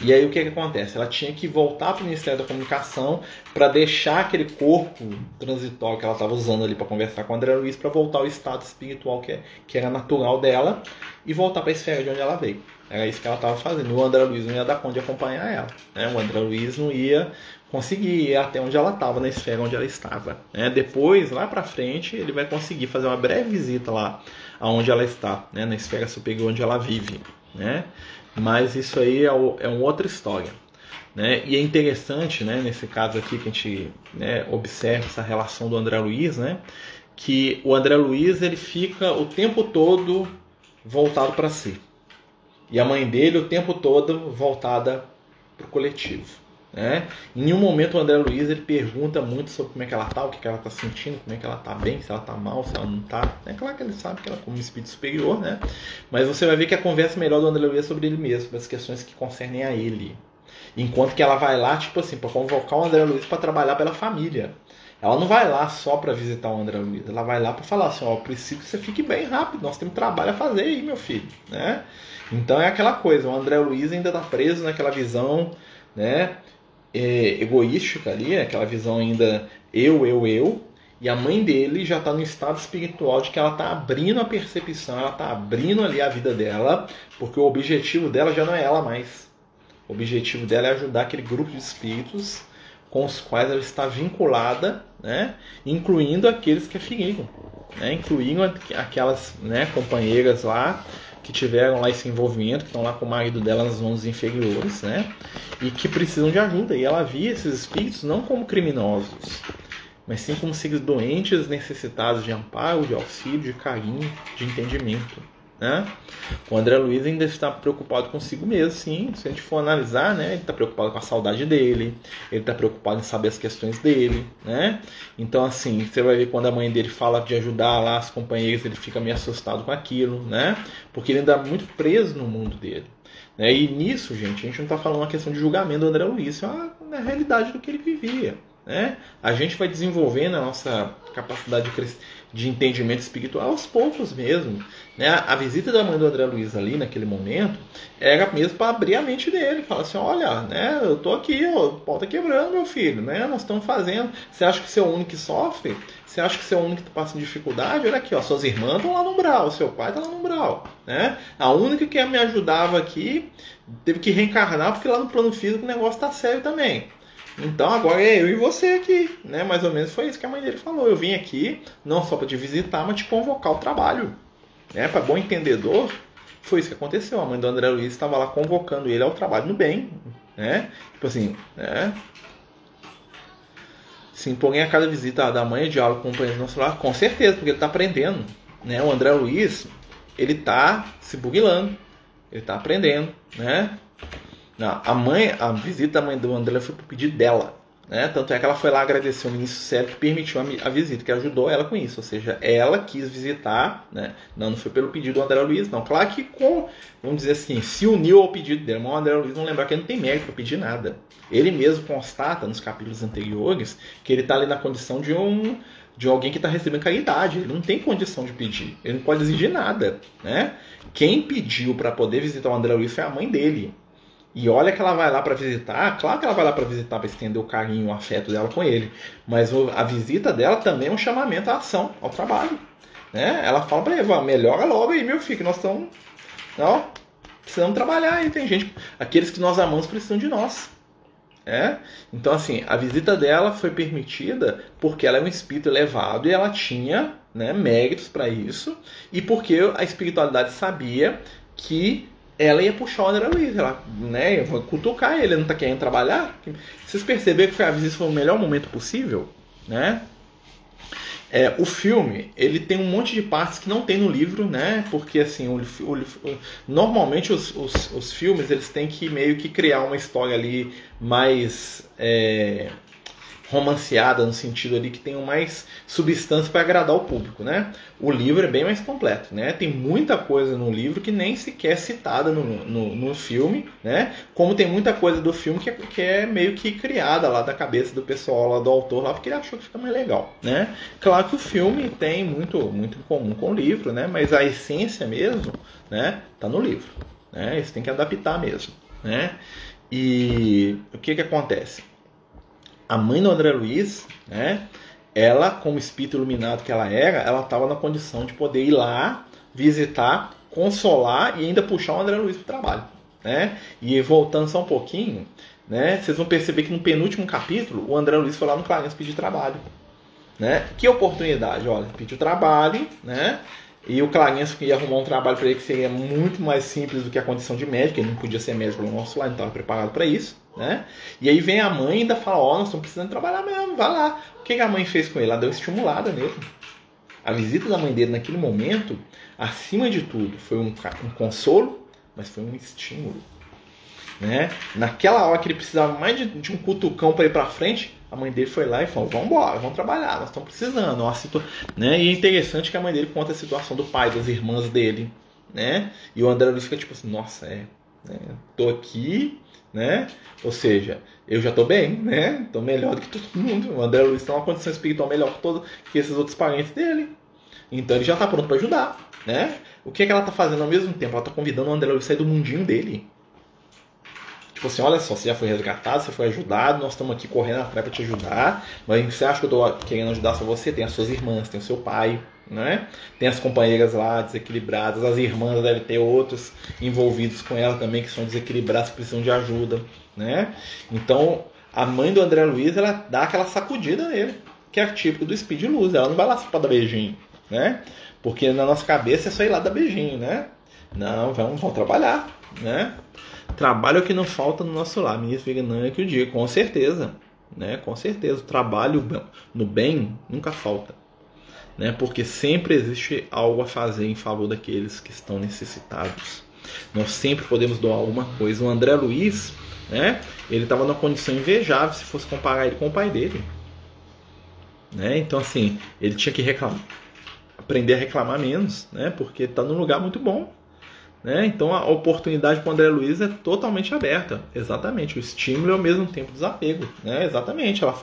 E aí o que, que acontece? Ela tinha que voltar para o Ministério da Comunicação para deixar aquele corpo transitório que ela estava usando ali para conversar com o André Luiz para voltar ao estado espiritual que, é, que era natural dela e voltar para a esfera de onde ela veio. Era isso que ela estava fazendo. O André Luiz não ia dar conta de acompanhar ela. Né? O André Luiz não ia conseguir ir até onde ela estava, na esfera onde ela estava. Né? Depois, lá para frente, ele vai conseguir fazer uma breve visita lá aonde ela está, né? na esfera superior onde ela vive. Né? Mas isso aí é, o, é uma outra história. Né? E é interessante, né, nesse caso aqui que a gente né, observa essa relação do André Luiz, né, que o André Luiz ele fica o tempo todo voltado para si. E a mãe dele o tempo todo voltada para o coletivo. Né? Em nenhum momento o André Luiz ele pergunta muito sobre como é que ela está, o que, que ela está sentindo, como é que ela está bem, se ela está mal, se ela não está. É claro que ele sabe que ela como um espírito superior, né? Mas você vai ver que a conversa melhor do André Luiz é sobre ele mesmo, sobre as questões que concernem a ele. Enquanto que ela vai lá, tipo assim, para convocar o André Luiz para trabalhar pela família. Ela não vai lá só para visitar o André Luiz, ela vai lá para falar assim, ó, preciso que você fique bem rápido, nós temos trabalho a fazer aí, meu filho, né? Então é aquela coisa, o André Luiz ainda está preso naquela visão, né, é, egoística ali, aquela visão ainda eu, eu, eu, e a mãe dele já está no estado espiritual de que ela está abrindo a percepção, ela está abrindo ali a vida dela, porque o objetivo dela já não é ela mais. O objetivo dela é ajudar aquele grupo de espíritos com os quais ela está vinculada, né? incluindo aqueles que a feriram, né? incluindo aquelas né, companheiras lá que tiveram lá esse envolvimento, que estão lá com o marido dela nas mãos inferiores, né? E que precisam de ajuda. E ela via esses espíritos não como criminosos, mas sim como seres doentes necessitados de amparo, de auxílio, de carinho, de entendimento, Né? O André Luiz ainda está preocupado consigo mesmo, sim. Se a gente for analisar, né? Ele está preocupado com a saudade dele, ele está preocupado em saber as questões dele, né? Então, assim, você vai ver quando a mãe dele fala de ajudar lá as companheiras, ele fica meio assustado com aquilo, né? Porque ele ainda é muito preso no mundo dele. Né? E nisso, gente, a gente não está falando uma questão de julgamento do André Luiz, isso é uma realidade do que ele vivia. Né? A gente vai desenvolvendo a nossa capacidade de crescimento de entendimento espiritual aos poucos mesmo. Né? A visita da mãe do André Luiz ali naquele momento era mesmo para abrir a mente dele, falar assim, olha, né, eu tô aqui, o pau tá quebrando, meu filho, né? Nós estamos fazendo. Você acha que você é o único que sofre? Você acha que você é o único que está passando dificuldade? Olha aqui, ó, suas irmãs estão lá no umbral, seu pai está lá no umbral. Né? A única que me ajudava aqui teve que reencarnar porque lá no plano físico o negócio está sério também. Então agora é eu e você aqui, né? Mais ou menos foi isso que a mãe dele falou. Eu vim aqui não só para te visitar, mas te convocar ao trabalho, né? Para bom entendedor, foi isso que aconteceu. A mãe do André Luiz estava lá convocando ele ao trabalho no bem, né? Tipo assim, né? Sim, porém a cada visita da mãe, diálogo com o companheiro no celular, com certeza, porque ele está aprendendo, né? O André Luiz, ele está se buguilando, ele está aprendendo, né? A mãe, a visita da mãe do André foi por pedido dela. Né? Tanto é que ela foi lá agradecer o ministro Sérgio que permitiu a, visita, que ajudou ela com isso. Ou seja, ela quis visitar, né? não, não foi pelo pedido do André Luiz, não. Claro que com, vamos dizer assim, se uniu ao pedido dele. Mas o André Luiz não lembrar que ele não tem mérito para pedir nada. Ele mesmo constata nos capítulos anteriores que ele está ali na condição de um de alguém que está recebendo caridade. Ele não tem condição de pedir. Ele não pode exigir nada. Né? Quem pediu para poder visitar o André Luiz foi a mãe dele. E olha que ela vai lá para visitar, claro que ela vai lá para visitar para estender o carinho, o afeto dela com ele, mas a visita dela também é um chamamento à ação, ao trabalho. Né? Ela fala para ele, melhora logo aí, meu filho, que nós estamos precisamos trabalhar e tem gente, aqueles que nós amamos precisam de nós. É? Então, assim, a visita dela foi permitida porque ela é um espírito elevado e ela tinha né, méritos para isso, e porque a espiritualidade sabia que ela ia puxar o André Luiz, ela né, ia cutucar ele, ele não tá querendo trabalhar. Vocês perceberam que a visita foi o melhor momento possível, né? É, o filme ele tem um monte de partes que não tem no livro, né? Porque assim, o, o, normalmente os, os, os, filmes eles têm que meio que criar uma história ali mais é, romanceada no sentido ali que tenham mais substância para agradar o público, né? O livro é bem mais completo, né? Tem muita coisa no livro que nem sequer é citada no, no, no filme, né? Como tem muita coisa do filme que é, que é, meio que criada lá da cabeça do pessoal lá do autor lá porque ele achou que fica mais legal, né? Claro que o filme tem muito muito em comum com o livro, né? Mas a essência mesmo, né? Tá no livro, né? Isso tem que adaptar mesmo, né? E o que que acontece? A mãe do André Luiz, né? Ela, como espírito iluminado que ela era, ela estava na condição de poder ir lá, visitar, consolar e ainda puxar o André Luiz para o trabalho, né? E voltando só um pouquinho, né? Vocês vão perceber que no penúltimo capítulo, o André Luiz foi lá no Clarence pedir trabalho, né? Que oportunidade, olha, pediu trabalho, né? E o Clarence ia arrumar um trabalho para ele que seria muito mais simples do que a condição de médico, ele não podia ser médico no nosso lado, não estava preparado para isso. Né? E aí vem a mãe e ainda fala, ó, oh, nós estamos precisando trabalhar mesmo, vai lá. O que, que a mãe fez com ele? Ela deu estimulada nele. A visita da mãe dele naquele momento, acima de tudo, foi um, um consolo, mas foi um estímulo. Né? Naquela hora que ele precisava mais de, de um cutucão para ir para frente, a mãe dele foi lá e falou: Vamos embora, vamos trabalhar, nós estamos precisando. Ó, situ... né? E é interessante que a mãe dele conta a situação do pai, das irmãs dele. Né? E o André Luiz fica tipo assim: Nossa, é, né? tô aqui, né? Ou seja, eu já tô bem, né? Tô melhor do que todo mundo. O André Luiz tem uma condição espiritual melhor que, todo, que esses outros parentes dele. Então ele já tá pronto para ajudar, né? O que, é que ela tá fazendo ao mesmo tempo? Ela tá convidando o André Luiz a sair do mundinho dele. Tipo assim, olha só, você já foi resgatado, você foi ajudado, nós estamos aqui correndo atrás para te ajudar. Mas você acha que eu tô querendo ajudar só você? Tem as suas irmãs, tem o seu pai, né? Tem as companheiras lá desequilibradas, as irmãs devem ter outros envolvidos com ela também que são desequilibrados, precisam de ajuda, né? Então, a mãe do André Luiz, ela dá aquela sacudida nele, que é típico do Speed Luz. Ela não vai lá só para dar beijinho, né? Porque na nossa cabeça é só ir lá dar beijinho, né? Não, vamos, vamos trabalhar, né? Trabalho que não falta no nosso lar. Ministro é que o dia, com certeza, né? Com certeza, o trabalho no bem nunca falta. né? Porque sempre existe algo a fazer em favor daqueles que estão necessitados. Nós sempre podemos doar alguma coisa. O André Luiz, né? Ele estava numa condição invejável se fosse comparar ele com o pai dele. Né? Então, assim, ele tinha que reclamar, aprender a reclamar menos, né? Porque está num lugar muito bom. Né? Então a oportunidade para o André Luiz é totalmente aberta. Exatamente. O estímulo e ao mesmo tempo desapego. Né? Exatamente. Ela,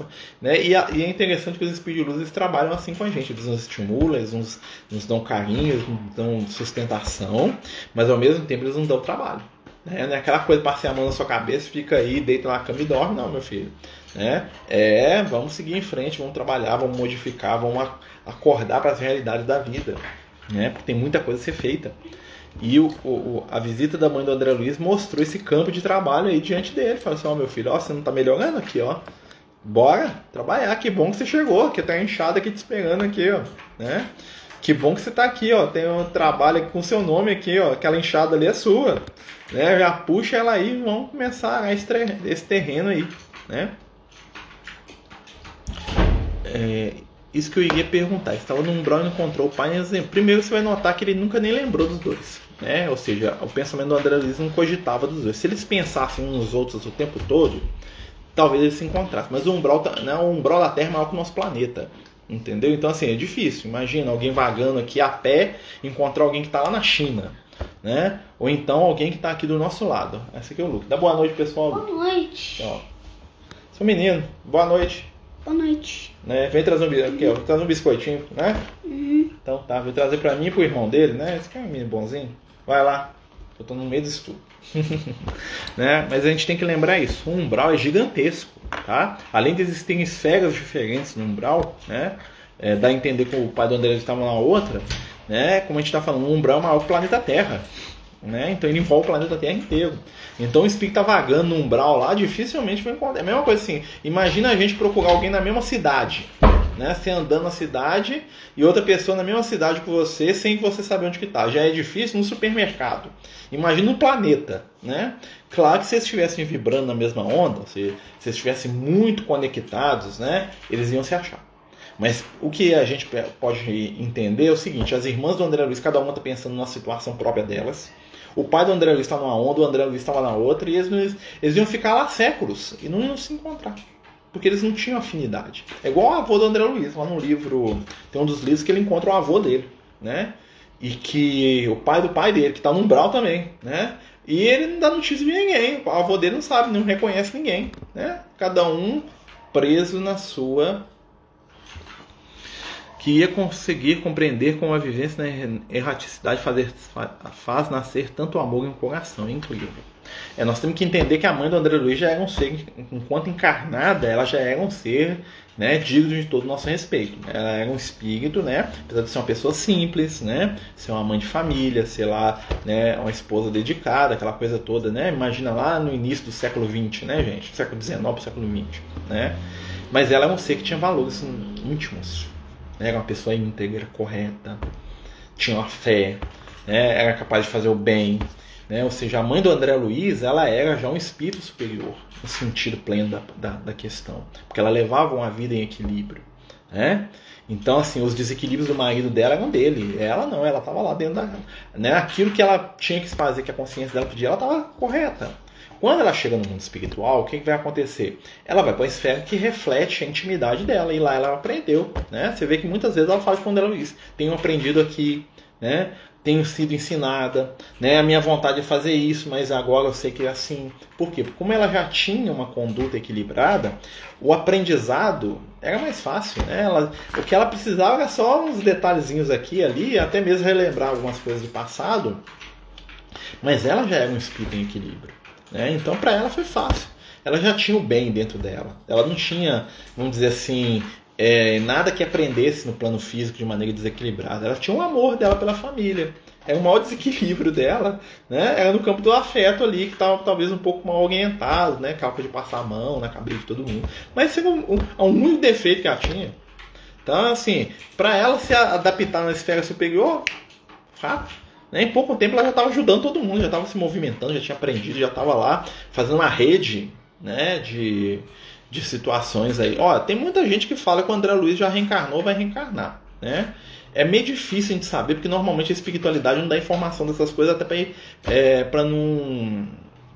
né? E, a, e, é interessante que os espíritos trabalham assim com a gente. Eles nos estimulam, eles nos, nos dão carinho, eles nos dão sustentação, mas ao mesmo tempo eles nos dão trabalho. Né? Não é aquela coisa, passei a mão na sua cabeça, fica aí, deita na cama e dorme, não, meu filho. Né? É, vamos seguir em frente, vamos trabalhar, vamos modificar, vamos acordar para as realidades da vida. Né? Porque tem muita coisa a ser feita. E o, o, a visita da mãe do André Luiz mostrou esse campo de trabalho aí diante dele. Falou assim, ó, oh, meu filho, ó, você não tá melhorando aqui, ó. Bora trabalhar, que bom que você chegou, que tá inchado aqui te esperando aqui, ó, né? Que bom que você tá aqui, ó. Tem um trabalho com seu nome aqui, ó. Aquela enxada ali é sua. Né? Já puxa ela aí e vamos começar a esse terreno aí, né? É, isso que eu iria perguntar. Estava no umbral e encontrou o pai. Primeiro você vai notar que ele nunca nem lembrou dos dois. Né? Ou seja, o pensamento do André Luiz não cogitava dos dois. Se eles pensassem uns nos outros o tempo todo, talvez eles se encontrassem. Mas o umbral, né, o umbral da Terra é maior que o nosso planeta. Entendeu? Então, assim, é difícil. Imagina alguém vagando aqui a pé encontrar alguém que está lá na China. Né? Ou então alguém que está aqui do nosso lado. Esse aqui é o Luke. Dá boa noite, pessoal. Boa noite. Ó. Seu menino, boa noite. Boa noite. Né? Vem trazer um, aqui, ó, trazer um biscoitinho, né? Uhum. Então tá, vem trazer pra mim e pro irmão dele, né? Esse aqui é um menino bonzinho. Vai lá. Eu tô no meio disso tudo. né? Mas a gente tem que lembrar isso. O umbral é gigantesco, tá? Além de existirem esferas diferentes no umbral, né? É, dá a entender que o pai do André estava na outra, né? Como a gente está falando, o umbral é maior que o planeta Terra. Né? Então ele envolve o planeta Terra inteiro. Então o espírito tá vagando no umbral lá, dificilmente vai encontrar. É a mesma coisa assim. Imagina a gente procurar alguém na mesma cidade. Né? Você andando na cidade e outra pessoa na mesma cidade que você, sem você saber onde que tá. Já é difícil no supermercado. Imagina um planeta, né? Claro que se eles estivessem vibrando na mesma onda, se, se estivessem muito conectados, né? Eles iam se achar. Mas o que a gente pode entender é o seguinte: as irmãs do André Luiz, cada uma está pensando na situação própria delas. O pai do André Luiz estava numa onda, o André Luiz estava na outra, e eles, eles iam ficar lá séculos e não iam se encontrar. Porque eles não tinham afinidade. É igual o avô do André Luiz, lá no livro. Tem um dos livros que ele encontra o avô dele, né? E que o pai do pai dele, que está no umbral também, né? E ele não dá notícia de ninguém. O avô dele não sabe, não reconhece ninguém, né? Cada um preso na sua que ia conseguir compreender como a vivência na erraticidade fazer, faz nascer tanto amor em um coração. É incrível. É, nós temos que entender que a mãe do André Luiz já era um ser, enquanto encarnada, ela já era um ser né, digno de todo o nosso respeito. Ela era um espírito, né, apesar de ser uma pessoa simples, né, ser uma mãe de família, ser lá, né, uma esposa dedicada, aquela coisa toda, né, imagina lá no início do século XX, né, gente, século XIX século XX, né, mas ela era um ser que tinha valores íntimos, era uma pessoa íntegra, correta, tinha uma fé, né? era capaz de fazer o bem. Né? Ou seja, a mãe do André Luiz ela era já um espírito superior, no sentido pleno da, da, da questão, porque ela levava uma vida em equilíbrio. Né? Então, assim, os desequilíbrios do marido dela eram dele. Ela não, ela estava lá dentro da. Né? Aquilo que ela tinha que fazer, que a consciência dela pedia, ela estava correta. Quando ela chega no mundo espiritual, o que, que vai acontecer? Ela vai para a esfera que reflete a intimidade dela, e lá ela aprendeu. Né? Você vê que muitas vezes ela fala quando ela diz: Tenho aprendido aqui, né? tenho sido ensinada, né? a minha vontade é fazer isso, mas agora eu sei que é assim. Por quê? Porque como ela já tinha uma conduta equilibrada, o aprendizado era mais fácil. Né? Ela, o que ela precisava era só uns detalhezinhos aqui e ali, até mesmo relembrar algumas coisas do passado, mas ela já era um espírito em equilíbrio. Né? Então, para ela foi fácil. Ela já tinha o bem dentro dela. Ela não tinha, vamos dizer assim, é, nada que aprendesse no plano físico de maneira desequilibrada. Ela tinha um amor dela pela família. Era o maior desequilíbrio dela, né? Era no campo do afeto ali, que estava talvez um pouco mal orientado, né? Calca de passar a mão na cabeça de todo mundo. Mas é um, um, um único defeito que ela tinha. Então, assim, para ela se adaptar na esfera superior, fato né? Em pouco tempo ela já estava ajudando todo mundo, já estava se movimentando, já tinha aprendido, já estava lá fazendo uma rede né, de, de situações aí. Ó, tem muita gente que fala que o André Luiz já reencarnou, vai reencarnar. né? É meio difícil a gente saber, porque normalmente a espiritualidade não dá informação dessas coisas até para é, não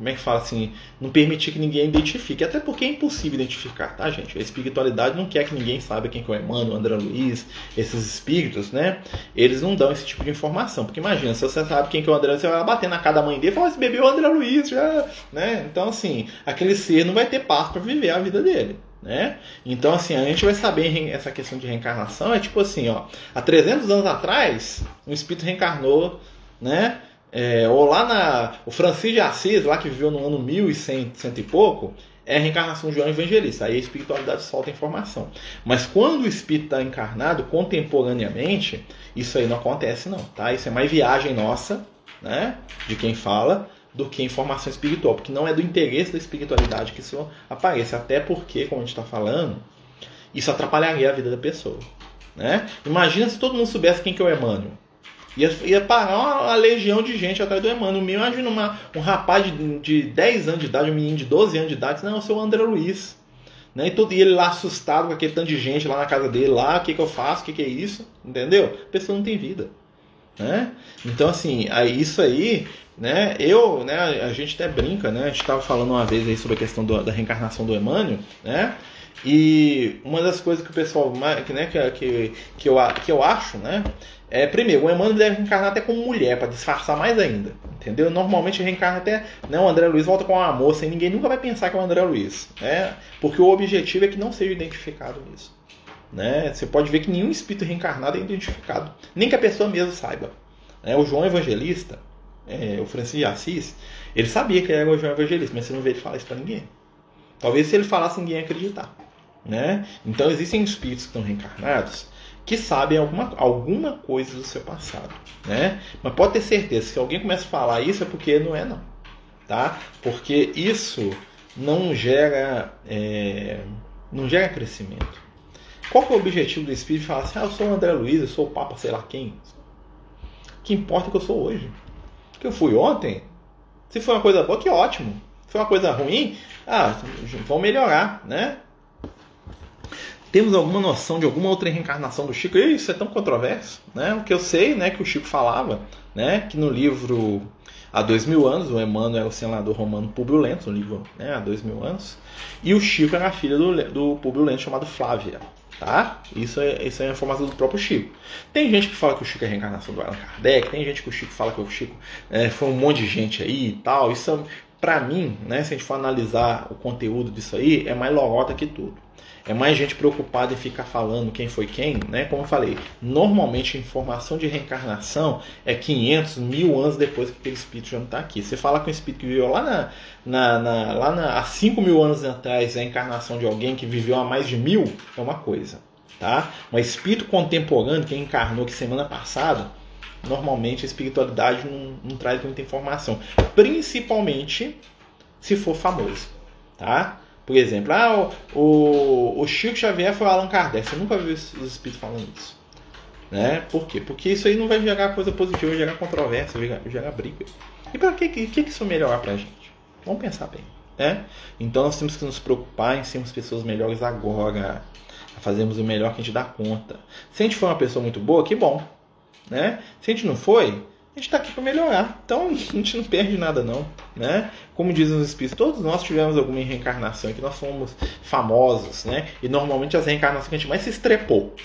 como é que fala assim, não permitir que ninguém identifique, até porque é impossível identificar, tá, gente? A espiritualidade não quer que ninguém saiba quem que é o Emmanuel, o André Luiz, esses espíritos, né? Eles não dão esse tipo de informação, porque imagina, se você sabe quem que é o André Luiz, você vai bater na cara da mãe dele e falar, esse bebê é o André Luiz, já, né? Então, assim, aquele ser não vai ter paz para viver a vida dele. Né? Então, assim, a gente vai saber essa questão de reencarnação. É tipo assim, ó, há 300 anos atrás, um espírito reencarnou, né? É, ou lá na. O Francisco de Assis, lá que viveu no ano 1100 cento e pouco, é a reencarnação de João Evangelista. Aí a espiritualidade solta a informação. Mas quando o espírito está encarnado contemporaneamente, isso aí não acontece, não. Tá? Isso é mais viagem nossa, né? De quem fala, do que informação espiritual. Porque não é do interesse da espiritualidade que isso apareça. Até porque, como a gente está falando, isso atrapalharia a vida da pessoa. Né? Imagina se todo mundo soubesse quem que é o Emmanuel. Ia, ia parar uma, uma, legião de gente atrás do Emmanuel. Me imagina uma, um rapaz de, de 10 anos de idade, um menino de 12 anos de idade, não, eu sou o André Luiz. Né? E, tudo, e ele lá assustado com aquele tanto de gente lá na casa dele, lá, o que, que eu faço, o que, que é isso? Entendeu? A pessoa não tem vida. Né? Então, assim, aí, isso aí, né? Eu, né, a gente até brinca, né? A gente estava falando uma vez aí sobre a questão do, da reencarnação do Emmanuel, né? E uma das coisas que o pessoal, né, que, que, que, eu, que eu acho, né, é, primeiro, o Emmanuel deve reencarnar até como mulher, para disfarçar mais ainda. Entendeu? Normalmente reencarna até. Né, o André Luiz volta com uma moça e ninguém nunca vai pensar que é o André Luiz. Né? Porque o objetivo é que não seja identificado nisso. Né? Você pode ver que nenhum espírito reencarnado é identificado. Nem que a pessoa mesmo saiba. Né? O João Evangelista, é, o Francisco de Assis, ele sabia que era o João Evangelista, mas você não vê ele falar isso para ninguém. Talvez se ele falasse, ninguém ia acreditar. Né? Então existem espíritos que estão reencarnados que sabem alguma, alguma coisa do seu passado, né? Mas pode ter certeza, se alguém começa a falar isso é porque não é não, tá? Porque isso não gera, é, não gera crescimento. Qual é o objetivo do espírito? Falar assim, ah, eu sou o André Luiz, eu sou o Papa sei lá quem. O que importa é que eu sou hoje. Que eu fui ontem. Se foi uma coisa boa, que ótimo. Se foi uma coisa ruim, ah, vão melhorar, né? Temos alguma noção de alguma outra reencarnação do Chico? Isso é tão controverso, né? O que eu sei, né, que o Chico falava, né, que no livro Há Dois Mil Anos, o Emmanuel é o senador romano Públio Lento, no livro né, Há Dois Mil Anos, e o Chico era a filha do, do Públio Lento chamado Flávia, tá? Isso é, isso é a informação do próprio Chico. Tem gente que fala que o Chico é a reencarnação do Allan Kardec, tem gente que o Chico fala que o Chico é, foi um monte de gente aí e tal. Isso, para mim, né, se a gente for analisar o conteúdo disso aí, é mais lorota que tudo. É mais gente preocupada em ficar falando quem foi quem, né? Como eu falei, normalmente a informação de reencarnação é 500, mil anos depois que aquele espírito já não está aqui. Você fala com um espírito que viveu lá, na, na, na, lá na, há 5 mil anos atrás, a encarnação de alguém que viveu há mais de mil, é uma coisa. Tá? Mas espírito contemporâneo que encarnou que semana passada, normalmente a espiritualidade não, não traz muita informação. Principalmente se for famoso. Tá? Por exemplo, ah, o, o, Chico Xavier foi o Allan Kardec. Você nunca viu os espíritos falando isso. Né? Por quê? Porque isso aí não vai gerar coisa positiva, vai gerar controvérsia, vai gerar, briga. E para que, que, que isso melhorar pra gente? Vamos pensar bem. Né? Então nós temos que nos preocupar em sermos pessoas melhores agora. A fazermos o melhor que a gente dá conta. Se a gente for uma pessoa muito boa, que bom. Né? Se a gente não foi, a gente está aqui para melhorar. Então a gente não perde nada não, né? Como dizem os espíritos, todos nós tivemos alguma reencarnação que nós fomos famosos, né? E normalmente as reencarnações que a gente mais se estrepou,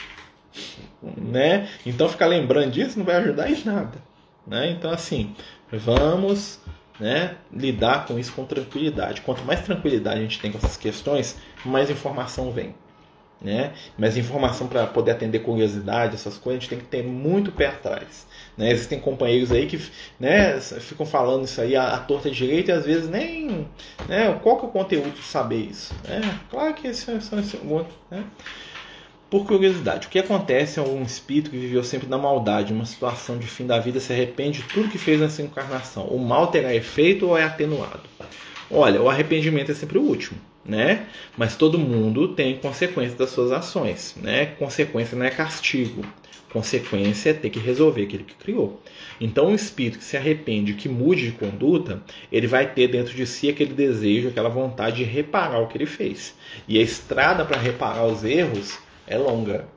né? Então ficar lembrando disso não vai ajudar em nada, né? Então assim, vamos, né, lidar com isso com tranquilidade. Quanto mais tranquilidade a gente tem com essas questões, mais informação vem né? Mas informação para poder atender curiosidade, essas coisas, a gente tem que ter muito pé atrás. Né? Existem companheiros aí que né, ficam falando isso aí à, à torta direita e às vezes nem. Né, qual que é o conteúdo de saber isso? É, claro que esse, esse, esse, né? Por curiosidade, o que acontece é um espírito que viveu sempre na maldade, uma situação de fim da vida, se arrepende de tudo que fez nessa encarnação. O mal terá efeito ou é atenuado? Olha, o arrependimento é sempre o último né? Mas todo mundo tem consequência das suas ações, né? Consequência não é castigo. Consequência é ter que resolver aquilo que criou. Então, o espírito que se arrepende, que mude de conduta, ele vai ter dentro de si aquele desejo, aquela vontade de reparar o que ele fez. E a estrada para reparar os erros é longa.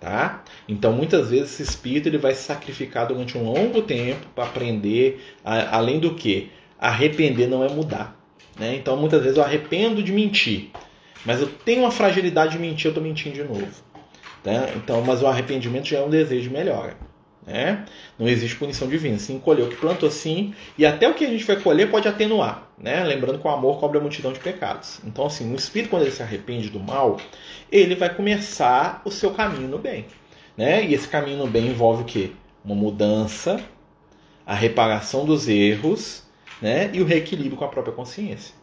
tá? Então muitas vezes esse espírito ele vai se sacrificar durante um longo tempo para aprender, a, além do que arrepender não é mudar, né? Então muitas vezes eu arrependo de mentir, mas eu tenho uma fragilidade de mentir, eu estou mentindo de novo, tá? Então, mas o arrependimento já é um desejo de melhora. Né? Não existe punição divina. Se colheu o que plantou sim, e até o que a gente vai colher pode atenuar. Né? Lembrando que o amor cobre a multidão de pecados. Então, assim, o espírito, quando ele se arrepende do mal, ele vai começar o seu caminho no bem. Né? E esse caminho no bem envolve o quê? Uma mudança, a reparação dos erros né? e o reequilíbrio com a própria consciência.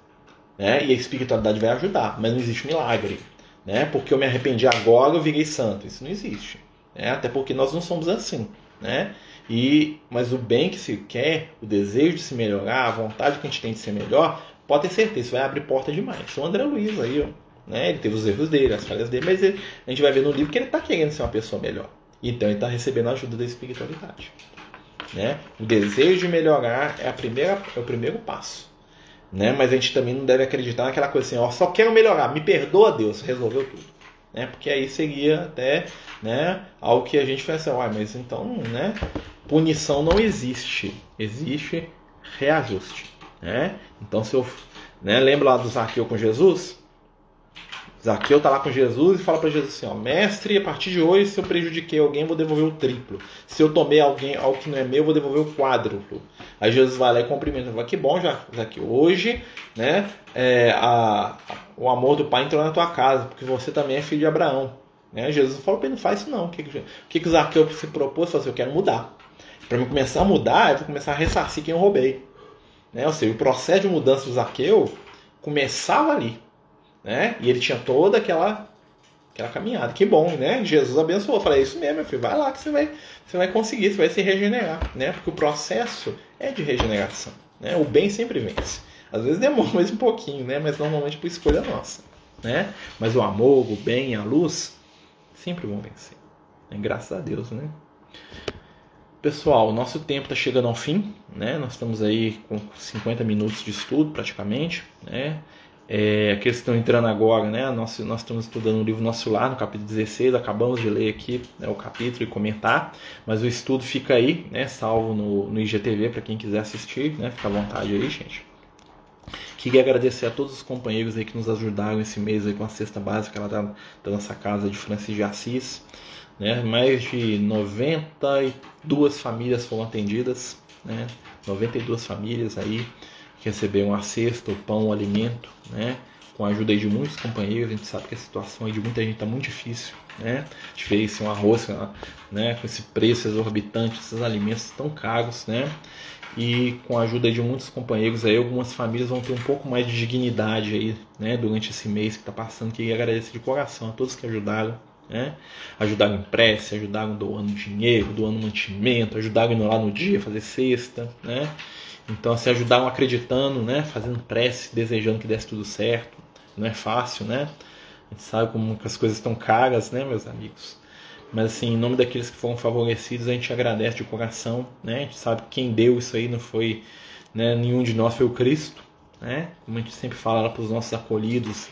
Né? E a espiritualidade vai ajudar, mas não existe milagre. Né? Porque eu me arrependi agora, eu virei santo. Isso não existe. Né? Até porque nós não somos assim né? E, mas o bem que se quer, o desejo de se melhorar, a vontade que a gente tem de ser melhor, pode ter certeza, isso vai abrir porta demais. O André Luiz aí, ó, né? Ele teve os erros dele, as falhas dele, mas ele, a gente vai ver no livro que ele está querendo ser uma pessoa melhor. Então ele está recebendo a ajuda da espiritualidade. Né? O desejo de melhorar é, a primeira, é o primeiro passo. Né? Mas a gente também não deve acreditar naquela coisa assim, ó, só quero melhorar, me perdoa Deus, resolveu tudo né? Porque aí seria até, né, algo que a gente vai assim, ah, mas então, né, punição não existe, existe reajuste, né? Então se eu, né, lembra lá do Zaqueu com Jesus? Zaqueu está lá com Jesus e fala para Jesus assim: ó, Mestre, a partir de hoje, se eu prejudiquei alguém, vou devolver o triplo. Se eu tomei alguém algo que não é meu, vou devolver o quádruplo. Aí Jesus vai lá e cumprimenta. Fala, que bom, Zaqueu. Hoje, né, é, a, o amor do Pai entrou na tua casa, porque você também é filho de Abraão. Né? Jesus falou para ele: não faz isso não. O que, que, que, que o Zaqueu se propôs? Falou assim: eu quero mudar. Para mim começar a mudar, eu vou começar a ressarcir quem eu roubei. Né? Ou seja, o processo de mudança do Zaqueu começava ali. Né? E ele tinha toda aquela aquela caminhada. Que bom, né? Jesus abençoou. Eu falei, é isso mesmo, meu filho. Vai lá que você vai, você vai conseguir, você vai se regenerar, né? Porque o processo é de regeneração, né? O bem sempre vence. Às vezes demora mais um pouquinho, né? Mas normalmente por escolha nossa, né? Mas o amor, o bem, a luz sempre vão vencer. Né? Graças a Deus, né? Pessoal, nosso tempo está chegando ao fim, né? Nós estamos aí com 50 minutos de estudo praticamente, né? É, aqueles que estão entrando agora, né? Nós, nós estamos estudando o livro Nosso Lar, no capítulo 16, acabamos de ler aqui né, o capítulo e comentar, mas o estudo fica aí, né? Salvo no, no IGTV para quem quiser assistir, né? Fica à vontade aí, gente. Queria agradecer a todos os companheiros aí que nos ajudaram esse mês aí com a cesta básica lá da, da nossa casa de Francis de Assis. Né? Mais de 92 famílias foram atendidas, né? 92 famílias aí receber uma cesta, o pão, o alimento, né? Com a ajuda de muitos companheiros, a gente sabe que a situação de muita gente está muito difícil, né? A gente fez um arroz, né? Com esse preço exorbitante, esses alimentos tão caros, né? E com a ajuda de muitos companheiros aí, algumas famílias vão ter um pouco mais de dignidade aí, né? Durante esse mês que está passando, queria agradecer de coração a todos que ajudaram, né? Ajudaram em prece, ajudaram doando dinheiro, doando mantimento, ajudaram indo lá no dia fazer cesta, né? Então se ajudaram acreditando, né? Fazendo prece, desejando que desse tudo certo. Não é fácil, né? A gente sabe como as coisas estão caras, né, meus amigos? Mas assim, em nome daqueles que foram favorecidos, a gente agradece de coração, né? A gente sabe que quem deu isso aí não foi né, nenhum de nós, foi o Cristo, né? Como a gente sempre fala para os nossos acolhidos,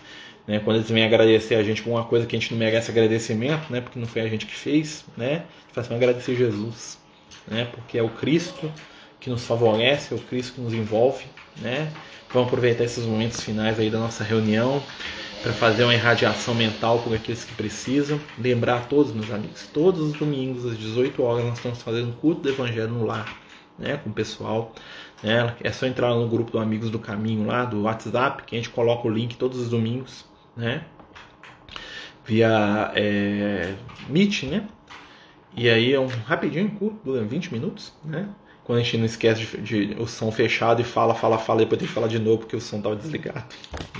né? Quando eles vêm agradecer a gente por uma coisa que a gente não merece agradecimento, né? Porque não foi a gente que fez, né? A gente assim, agradecer Jesus, né? Porque é o Cristo que nos favorece, é o Cristo que nos envolve, né? Vamos aproveitar esses momentos finais aí da nossa reunião para fazer uma irradiação mental por aqueles que precisam. Lembrar a todos, meus amigos, todos os domingos às 18 horas nós estamos fazendo culto do Evangelho no lar, né? Com o pessoal. Né? É só entrar no grupo do Amigos do Caminho lá, do WhatsApp, que a gente coloca o link todos os domingos, né? Via é, Meet, né? E aí é um rapidinho, curto, dura 20 minutos, né? Quando a gente não esquece de, de, o som fechado e fala, fala, fala, depois tem que falar de novo porque o som estava desligado.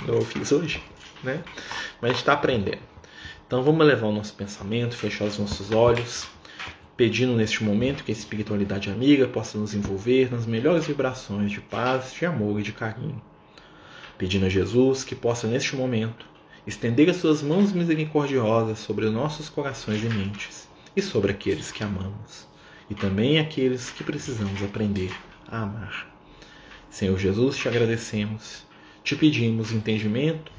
Eu fiz hoje, né? Mas a gente está aprendendo. Então vamos levar o nosso pensamento, fechar os nossos olhos, pedindo neste momento que a espiritualidade amiga possa nos envolver nas melhores vibrações de paz, de amor e de carinho. Pedindo a Jesus que possa neste momento estender as suas mãos misericordiosas sobre nossos corações e mentes e sobre aqueles que amamos e também aqueles que precisamos aprender a amar. Senhor Jesus, te agradecemos, te pedimos entendimento,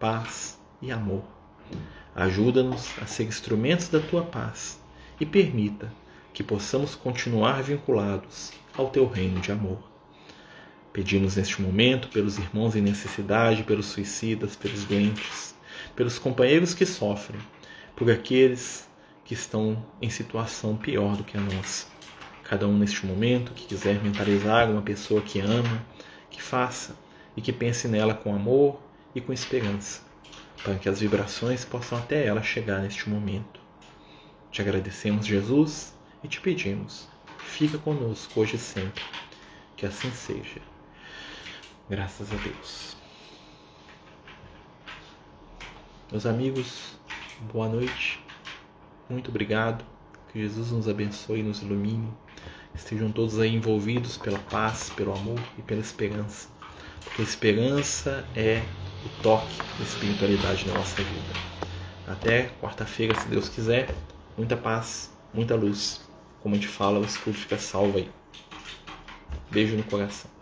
paz e amor. Ajuda-nos a ser instrumentos da tua paz e permita que possamos continuar vinculados ao teu reino de amor. Pedimos neste momento pelos irmãos em necessidade, pelos suicidas, pelos doentes, pelos companheiros que sofrem, por aqueles que estão em situação pior do que a nossa. Cada um neste momento que quiser mentalizar uma pessoa que ama, que faça e que pense nela com amor e com esperança, para que as vibrações possam até ela chegar neste momento. Te agradecemos, Jesus, e te pedimos, fica conosco hoje e sempre. Que assim seja. Graças a Deus. Meus amigos, boa noite. Muito obrigado. Que Jesus nos abençoe e nos ilumine. Estejam todos aí envolvidos pela paz, pelo amor e pela esperança. Porque a esperança é o toque da espiritualidade na nossa vida. Até quarta-feira, se Deus quiser. Muita paz, muita luz. Como a gente fala, o escudo fica salvo aí. Beijo no coração.